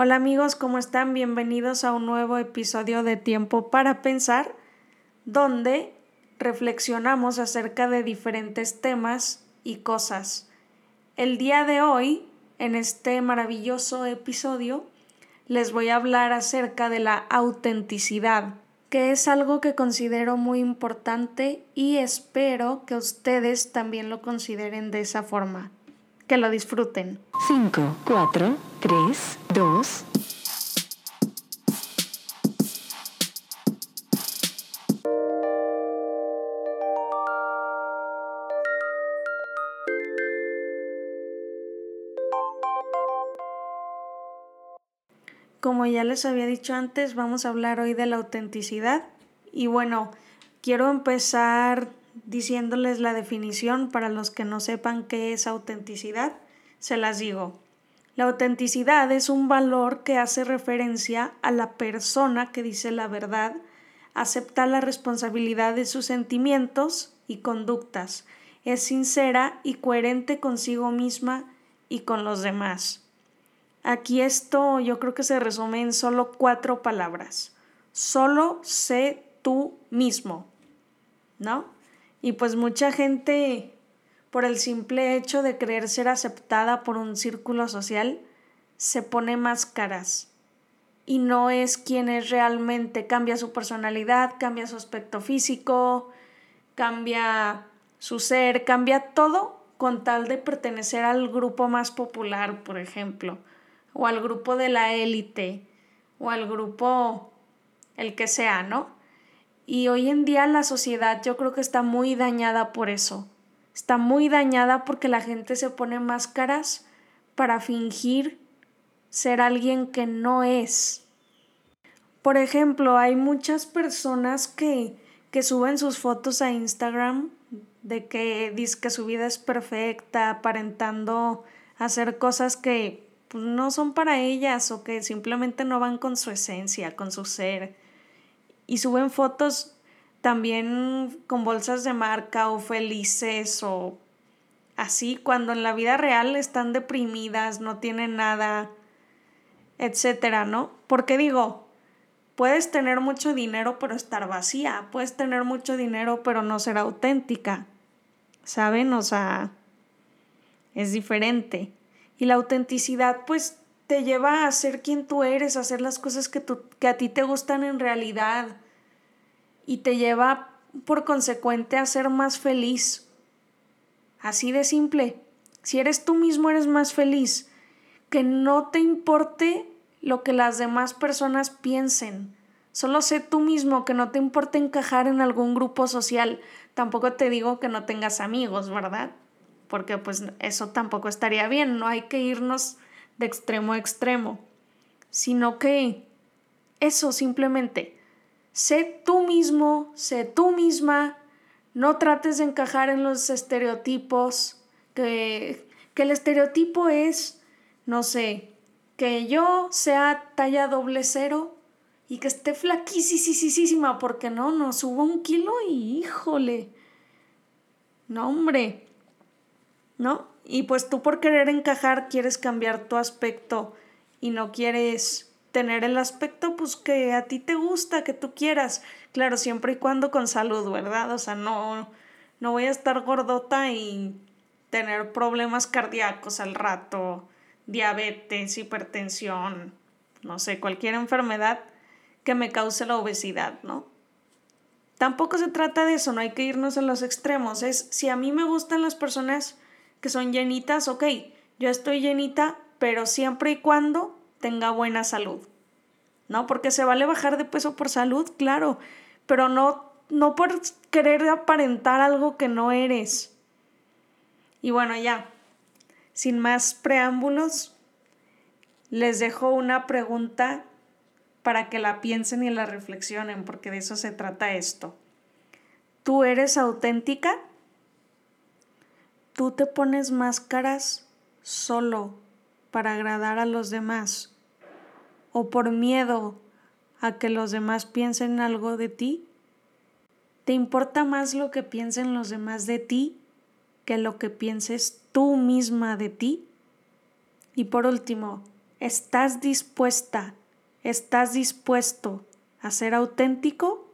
Hola amigos, ¿cómo están? Bienvenidos a un nuevo episodio de Tiempo para Pensar, donde reflexionamos acerca de diferentes temas y cosas. El día de hoy, en este maravilloso episodio, les voy a hablar acerca de la autenticidad, que es algo que considero muy importante y espero que ustedes también lo consideren de esa forma. Que lo disfruten. 5, 4, 3, 2. Como ya les había dicho antes, vamos a hablar hoy de la autenticidad. Y bueno, quiero empezar diciéndoles la definición para los que no sepan qué es autenticidad. Se las digo. La autenticidad es un valor que hace referencia a la persona que dice la verdad, acepta la responsabilidad de sus sentimientos y conductas, es sincera y coherente consigo misma y con los demás. Aquí esto yo creo que se resume en solo cuatro palabras. Solo sé tú mismo, ¿no? Y pues mucha gente, por el simple hecho de querer ser aceptada por un círculo social, se pone máscaras y no es quien es realmente. Cambia su personalidad, cambia su aspecto físico, cambia su ser, cambia todo con tal de pertenecer al grupo más popular, por ejemplo o al grupo de la élite o al grupo el que sea, ¿no? Y hoy en día la sociedad yo creo que está muy dañada por eso. Está muy dañada porque la gente se pone máscaras para fingir ser alguien que no es. Por ejemplo, hay muchas personas que, que suben sus fotos a Instagram de que dicen que su vida es perfecta, aparentando hacer cosas que pues no son para ellas o que simplemente no van con su esencia, con su ser. Y suben fotos también con bolsas de marca o felices o así, cuando en la vida real están deprimidas, no tienen nada, etcétera, ¿no? Porque digo, puedes tener mucho dinero pero estar vacía, puedes tener mucho dinero pero no ser auténtica, ¿saben? O sea, es diferente. Y la autenticidad pues te lleva a ser quien tú eres, a hacer las cosas que, que a ti te gustan en realidad. Y te lleva por consecuente a ser más feliz. Así de simple. Si eres tú mismo, eres más feliz. Que no te importe lo que las demás personas piensen. Solo sé tú mismo, que no te importe encajar en algún grupo social. Tampoco te digo que no tengas amigos, ¿verdad? porque pues eso tampoco estaría bien, no hay que irnos de extremo a extremo, sino que eso simplemente, sé tú mismo, sé tú misma, no trates de encajar en los estereotipos, que, que el estereotipo es, no sé, que yo sea talla doble cero y que esté flaquísima, porque no, no subo un kilo y híjole. No, hombre, ¿no? Y pues tú por querer encajar quieres cambiar tu aspecto y no quieres tener el aspecto pues que a ti te gusta, que tú quieras. Claro, siempre y cuando con salud, ¿verdad? O sea, no, no voy a estar gordota y tener problemas cardíacos al rato, diabetes, hipertensión, no sé, cualquier enfermedad que me cause la obesidad, ¿no? Tampoco se trata de eso, no hay que irnos a los extremos. Es si a mí me gustan las personas que son llenitas, ok, yo estoy llenita, pero siempre y cuando tenga buena salud. ¿No? Porque se vale bajar de peso por salud, claro, pero no, no por querer aparentar algo que no eres. Y bueno, ya, sin más preámbulos, les dejo una pregunta para que la piensen y la reflexionen, porque de eso se trata esto. ¿Tú eres auténtica? tú te pones máscaras solo para agradar a los demás o por miedo a que los demás piensen algo de ti? ¿Te importa más lo que piensen los demás de ti que lo que pienses tú misma de ti? Y por último, ¿Estás dispuesta? ¿Estás dispuesto a ser auténtico?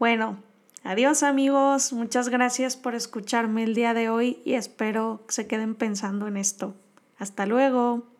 Bueno, adiós amigos, muchas gracias por escucharme el día de hoy y espero que se queden pensando en esto. Hasta luego.